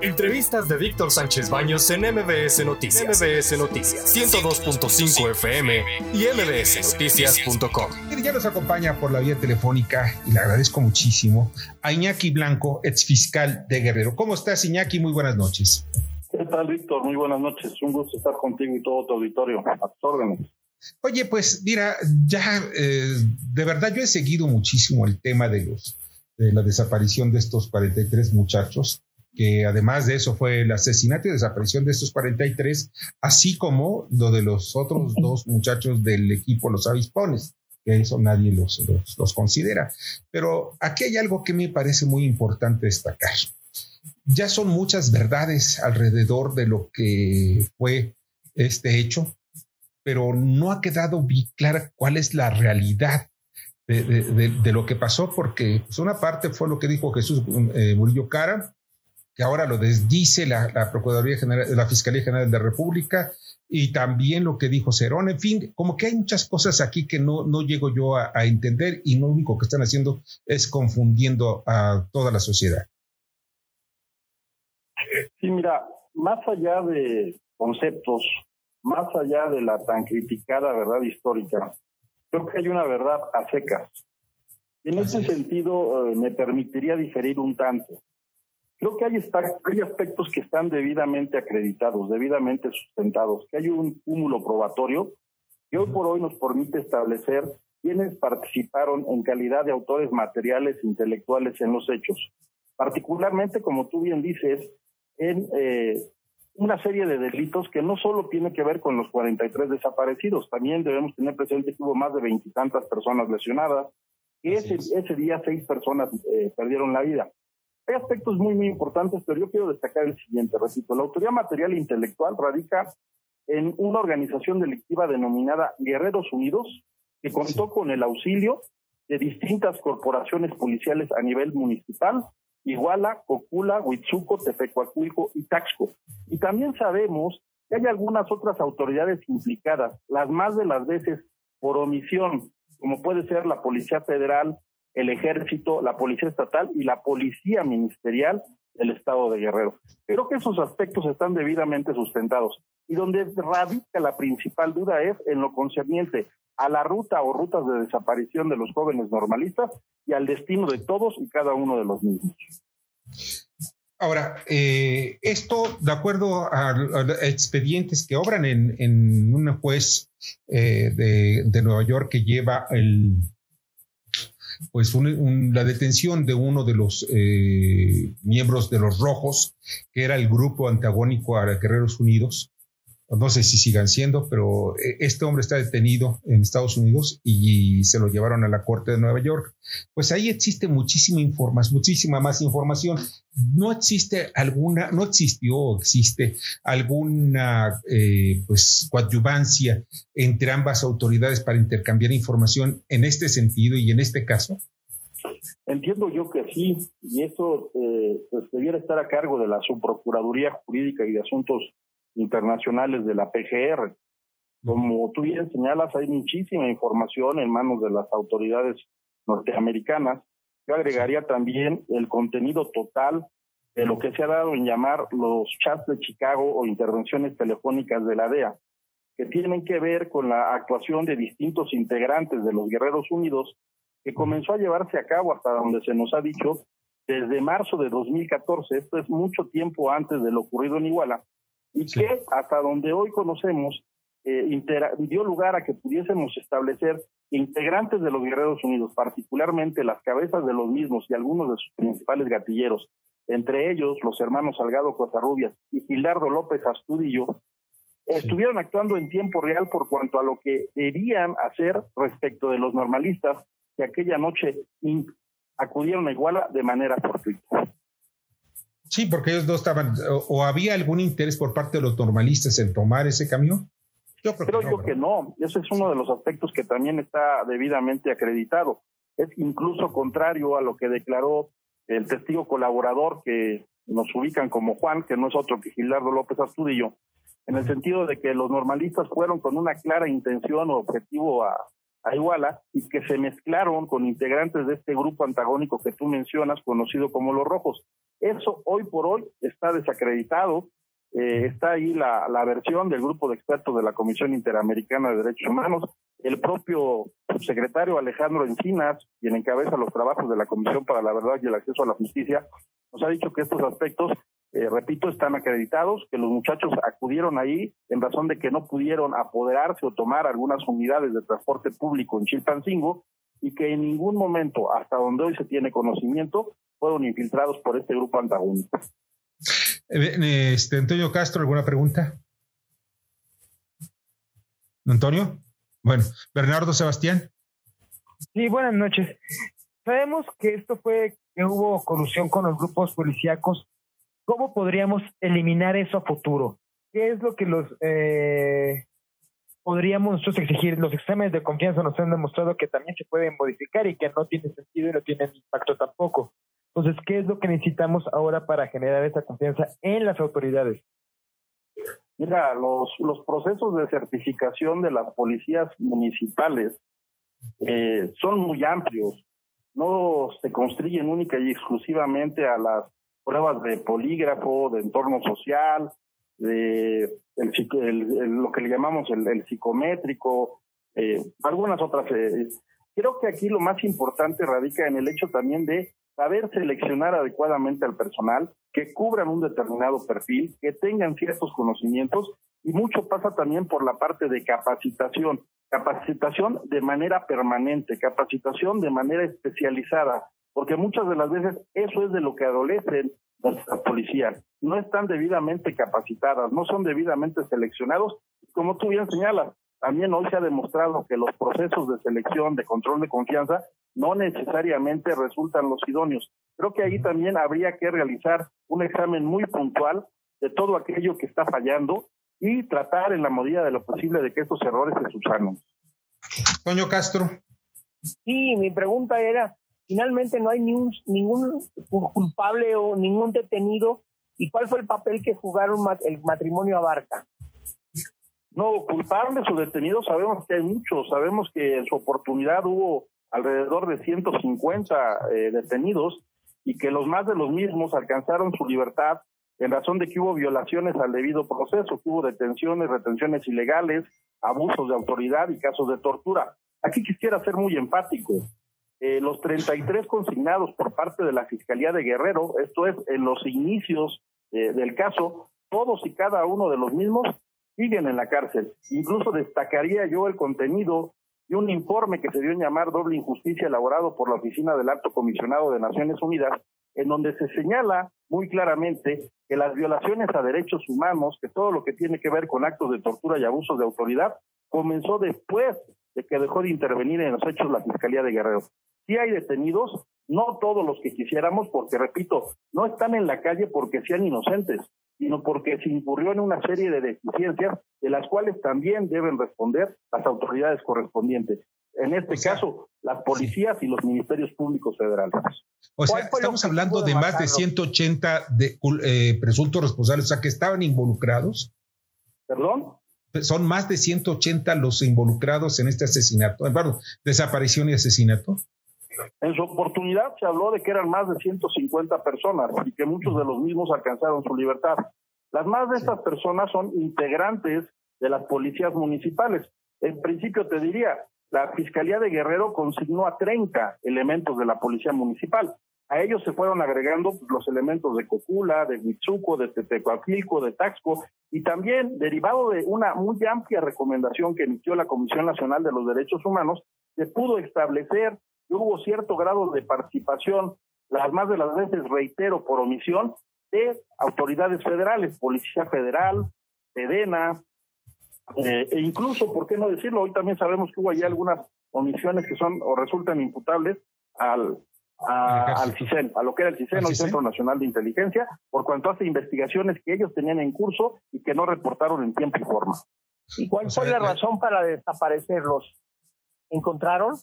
Entrevistas de Víctor Sánchez Baños en MBS Noticias. MBS Noticias 102.5 FM y mbsnoticias.com. Ya nos acompaña por la vía telefónica y le agradezco muchísimo a Iñaki Blanco, exfiscal de Guerrero. ¿Cómo estás, Iñaki? Muy buenas noches. ¿Qué tal, Víctor? Muy buenas noches. Un gusto estar contigo y todo tu auditorio. A tus órdenes. Oye, pues mira, ya eh, de verdad yo he seguido muchísimo el tema de los de la desaparición de estos 43 muchachos que además de eso fue el asesinato y desaparición de estos 43, así como lo de los otros dos muchachos del equipo Los Avispones, que eso nadie los, los, considera. Pero aquí hay algo que me parece muy importante destacar. Ya son muchas verdades alrededor de lo que fue este hecho, pero no ha quedado bien clara cuál es la realidad de, lo que pasó, porque pues, una parte fue lo que dijo Jesús eh, Murillo Cara, que ahora lo desdice la, Procuraduría General, la Fiscalía General de la República y también lo que dijo Cerón. En fin, como que hay muchas cosas aquí que no, no llego yo a, entender y lo único que están haciendo es confundiendo a toda la sociedad. Sí, mira, más allá de conceptos, más allá de la tan criticada verdad histórica, creo que hay una verdad a secas. En ese sentido, eh, me permitiría diferir un tanto. Creo que hay, hay aspectos que están debidamente acreditados, debidamente sustentados, que hay un cúmulo probatorio que hoy por hoy nos permite establecer quiénes participaron en calidad de autores materiales intelectuales en los hechos. Particularmente, como tú bien dices, en eh, una serie de delitos que no solo tiene que ver con los 43 desaparecidos, también debemos tener presente que hubo más de veintitantas personas lesionadas, que ese, ese día seis personas eh, perdieron la vida. Hay aspectos muy, muy importantes, pero yo quiero destacar el siguiente, repito, la autoridad material e intelectual radica en una organización delictiva denominada Guerreros Unidos, que contó con el auxilio de distintas corporaciones policiales a nivel municipal, Iguala, Cocula, Huitzuco, Tefecuacuilco y Taxco. Y también sabemos que hay algunas otras autoridades implicadas, las más de las veces por omisión, como puede ser la Policía Federal, el ejército, la policía estatal y la policía ministerial del estado de Guerrero. Creo que esos aspectos están debidamente sustentados y donde radica la principal duda es en lo concerniente a la ruta o rutas de desaparición de los jóvenes normalistas y al destino de todos y cada uno de los mismos. Ahora, eh, esto, de acuerdo a, expedientes que obran en, un juez eh, de, de Nueva York que lleva el, pues la detención de uno de los eh, miembros de los Rojos, que era el grupo antagónico a Guerreros Unidos, no sé si sigan siendo, pero eh, este hombre está detenido en Estados Unidos y se lo llevaron a la Corte de Nueva York. Pues ahí existe muchísima información, muchísima más información. No existe alguna, no existió o existe alguna eh, pues coadyuvancia entre ambas autoridades para intercambiar información en este sentido y en este caso. Entiendo yo que sí, y eso eh, pues debiera estar a cargo de la Subprocuraduría Jurídica y de Asuntos internacionales de la PGR. Como tú bien señalas, hay muchísima información en manos de las autoridades norteamericanas. Yo agregaría también el contenido total de lo que se ha dado en llamar los chats de Chicago o intervenciones telefónicas de la DEA, que tienen que ver con la actuación de distintos integrantes de los Guerreros Unidos, que comenzó a llevarse a cabo hasta donde se nos ha dicho desde marzo de 2014, esto es mucho tiempo antes de lo ocurrido en Iguala, y que hasta donde hoy conocemos eh, dio lugar a que pudiésemos establecer integrantes de los Guerreros Unidos, particularmente las cabezas de los mismos y algunos de sus principales gatilleros, entre ellos los hermanos Salgado Cotarrubias y Gilardo López Astudillo, estuvieron actuando en tiempo real por cuanto a lo que debían hacer respecto de los normalistas que aquella noche acudieron a Iguala de manera fortuita. Sí, porque ellos no estaban, o, había algún interés por parte de los normalistas en tomar ese camión. Yo creo, yo que no. Ese es uno de los aspectos que también está debidamente acreditado. Es incluso contrario a lo que declaró el testigo colaborador que nos ubican como Juan, que no es otro que Gilardo López Astudillo, en el sentido de que los normalistas fueron con una clara intención o objetivo a, a Iguala y que se mezclaron con integrantes de este grupo antagónico que tú mencionas, conocido como los Rojos. Eso hoy por hoy está desacreditado. Eh, está ahí la, la versión del grupo de expertos de la Comisión Interamericana de Derechos Humanos, el propio subsecretario Alejandro Encinas, quien encabeza los trabajos de la Comisión para la Verdad y el Acceso a la Justicia, nos ha dicho que estos aspectos, eh, repito, están acreditados, que los muchachos acudieron ahí en razón de que no pudieron apoderarse o tomar algunas unidades de transporte público en Chilpancingo y que en ningún momento, hasta donde hoy se tiene conocimiento, fueron infiltrados por este grupo antagónico. Eh, este, Antonio Castro, ¿alguna pregunta? Antonio. Bueno, Bernardo Sebastián. Sí, buenas noches. Sabemos que esto fue que hubo corrupción con los grupos policíacos. ¿Cómo podríamos eliminar eso a futuro? ¿Qué es lo que los eh, podríamos nosotros exigir? Los exámenes de confianza nos han demostrado que también se pueden modificar y que no tiene sentido y no tienen impacto tampoco. Entonces, ¿qué es lo que necesitamos ahora para generar esa confianza en las autoridades? Mira, los, los procesos de certificación de las policías municipales eh, son muy amplios. No se construyen única y exclusivamente a las pruebas de polígrafo, de entorno social, de lo que le llamamos el, psicométrico, eh, algunas otras. Eh, creo que aquí lo más importante radica en el hecho también de saber seleccionar adecuadamente al personal, que cubran un determinado perfil, que tengan ciertos conocimientos y mucho pasa también por la parte de capacitación, capacitación de manera permanente, capacitación de manera especializada, porque muchas de las veces eso es de lo que adolecen las policías, no están debidamente capacitadas, no son debidamente seleccionados, como tú bien señalas, también hoy se ha demostrado que los procesos de selección, de control de confianza, no necesariamente resultan los idóneos. Creo que ahí también habría que realizar un examen muy puntual de todo aquello que está fallando y tratar en la medida de lo posible de que estos errores se subsanen. Toño Castro. Sí, mi pregunta era, finalmente no hay ni ningún culpable o ningún detenido. ¿Y cuál fue el papel que jugaron el matrimonio Abarca? No, culpables o detenidos sabemos que hay muchos, sabemos que en su oportunidad hubo alrededor de 150 eh, detenidos y que los más de los mismos alcanzaron su libertad en razón de que hubo violaciones al debido proceso, hubo detenciones, retenciones ilegales, abusos de autoridad y casos de tortura. Aquí quisiera ser muy empático. Eh, los 33 consignados por parte de la Fiscalía de Guerrero, esto es, en los inicios eh, del caso, todos y cada uno de los mismos siguen en la cárcel. Incluso destacaría yo el contenido de un informe que se dio en llamar doble injusticia elaborado por la Oficina del Alto Comisionado de Naciones Unidas, en donde se señala muy claramente que las violaciones a derechos humanos, que todo lo que tiene que ver con actos de tortura y abusos de autoridad, comenzó después de que dejó de intervenir en los hechos la Fiscalía de Guerrero. Sí hay detenidos, no todos los que quisiéramos, porque repito, no están en la calle porque sean inocentes, sino porque se incurrió en una serie de deficiencias de las cuales también deben responder las autoridades correspondientes. En este caso, las policías y los ministerios públicos federales. O sea, estamos hablando de más de 180 de, eh, presuntos responsables, o sea, que estaban involucrados. ¿Perdón? Son más de 180 los involucrados en este asesinato, perdón, desaparición y asesinato. En su oportunidad se habló de que eran más de 150 personas y que muchos de los mismos alcanzaron su libertad. Las más de estas personas son integrantes de las policías municipales. En principio te diría, la Fiscalía de Guerrero consignó a 30 elementos de la Policía Municipal. A ellos se fueron agregando los elementos de Cocula, de Huitzuco, de Tetecoaquilco, de Taxco, y también, derivado de una muy amplia recomendación que emitió la Comisión Nacional de los Derechos Humanos, se pudo establecer hubo cierto grado de participación, las más de las veces, reitero, por omisión, de autoridades federales, Policía Federal, Sedena, eh, e incluso, ¿por qué no decirlo? Hoy también sabemos que hubo ahí algunas omisiones que son o resultan imputables al, al CISEN, a lo que era el CISEN, el Centro Nacional de Inteligencia, por cuanto hace investigaciones que ellos tenían en curso y que no reportaron en tiempo y forma. ¿Y cuál fue la razón para desaparecerlos? ¿Encontraron?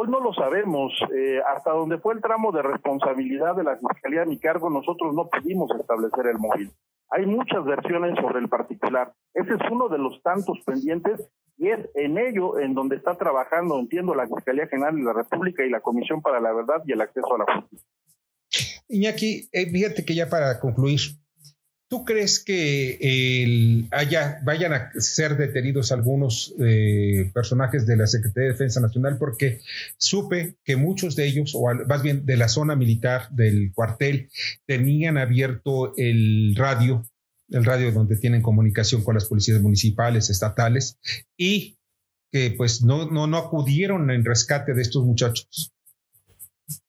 Hoy no lo sabemos. Eh, hasta donde fue el tramo de responsabilidad de la Fiscalía a mi cargo, nosotros no pudimos establecer el móvil. Hay muchas versiones sobre el particular. Ese es uno de los tantos pendientes y es en ello en donde está trabajando, entiendo, la Fiscalía General de la República y la Comisión para la Verdad y el Acceso a la Justicia. Iñaki, eh, fíjate que ya para concluir, ¿tú crees que haya, vayan a ser detenidos algunos eh, personajes de la Secretaría de Defensa Nacional? Porque supe que muchos de ellos, o más bien de la zona militar del cuartel, tenían abierto el radio, el radio donde tienen comunicación con las policías municipales, estatales, y que pues no, no, no acudieron en rescate de estos muchachos.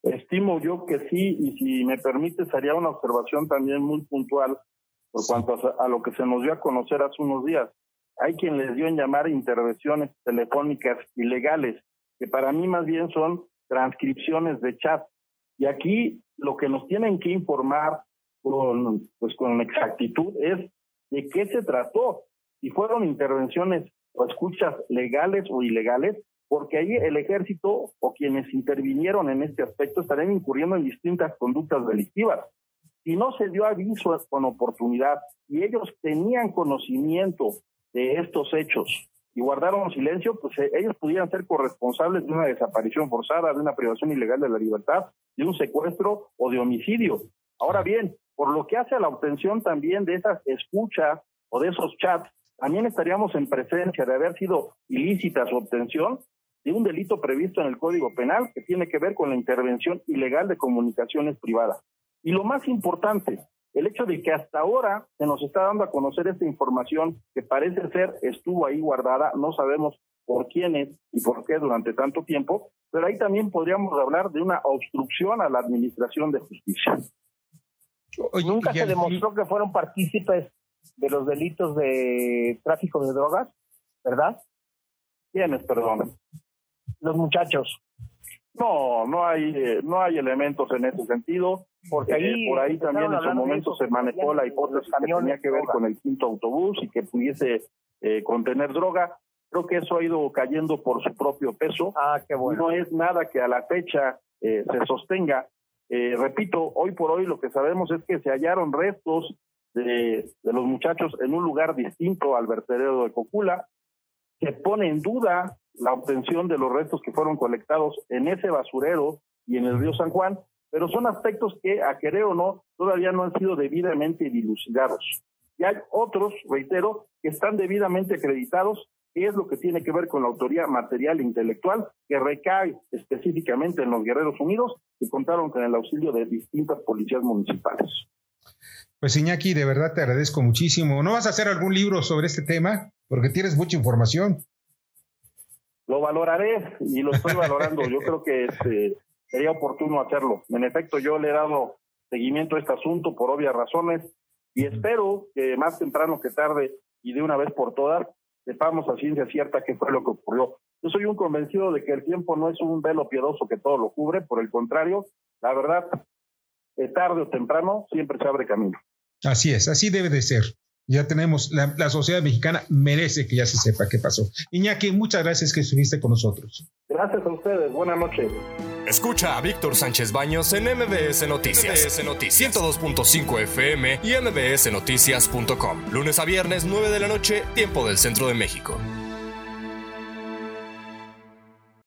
Estimo yo que sí, y si me permite, sería una observación también muy puntual por cuanto a, lo que se nos dio a conocer hace unos días. Hay quien les dio en llamar intervenciones telefónicas ilegales, que para mí más bien son transcripciones de chat. Y aquí lo que nos tienen que informar con, pues, con exactitud es de qué se trató. Si fueron intervenciones o escuchas legales o ilegales, porque ahí el ejército o quienes intervinieron en este aspecto estarían incurriendo en distintas conductas delictivas. Si no se dio aviso con oportunidad y ellos tenían conocimiento de estos hechos y guardaron silencio, pues eh, ellos pudieran ser corresponsables de una desaparición forzada, de una privación ilegal de la libertad, de un secuestro o de homicidio. Ahora bien, por lo que hace a la obtención también de esas escuchas o de esos chats, también estaríamos en presencia de haber sido ilícita su obtención de un delito previsto en el Código Penal que tiene que ver con la intervención ilegal de comunicaciones privadas. Y lo más importante, el hecho de que hasta ahora se nos está dando a conocer esta información que parece ser estuvo ahí guardada, no sabemos por quiénes y por qué durante tanto tiempo, pero ahí también podríamos hablar de una obstrucción a la administración de justicia. Nunca se demostró que fueron partícipes de los delitos de tráfico de drogas, ¿verdad? ¿Quiénes, perdón? los muchachos. No, no hay, eh, no hay elementos en ese sentido, porque ahí, por ahí también en su momento se manejó la hipótesis que tenía que ver con el quinto autobús y que pudiese eh, contener droga. Creo que eso ha ido cayendo por su propio peso. Ah, qué bueno. No es nada que a la fecha eh, se sostenga. repito, hoy por hoy lo que sabemos es que se hallaron restos de, de los muchachos en un lugar distinto al vertedero de Cocula. Se pone en duda la obtención de los restos que fueron colectados en ese basurero y en el río San Juan, pero son aspectos que, a querer o no, todavía no han sido debidamente dilucidados. Y hay otros, reitero, que están debidamente acreditados, que es lo que tiene que ver con la autoría material e intelectual, que recae específicamente en los Guerreros Unidos, y contaron con el auxilio de distintas policías municipales. Pues Iñaki, de verdad te agradezco muchísimo. ¿No vas a hacer algún libro sobre este tema? Porque tienes mucha información. Lo valoraré y lo estoy valorando. Yo creo que este, sería oportuno hacerlo. En efecto, yo le he dado seguimiento a este asunto por obvias razones y espero que más temprano que tarde y de una vez por todas sepamos a ciencia cierta qué fue lo que ocurrió. Yo soy un convencido de que el tiempo no es un velo piadoso que todo lo cubre, por el contrario, la verdad, tarde o temprano siempre se abre camino. Así es, así debe de ser ya tenemos, la, sociedad mexicana merece que ya se sepa qué pasó. Iñaki, muchas gracias que estuviste con nosotros. Gracias a ustedes, buenas noches. Escucha a Víctor Sánchez Baños en MBS Noticias, MBS Noticias 102.5 FM y MBSNoticias.com. Lunes a viernes, 9 de la noche, tiempo del centro de México.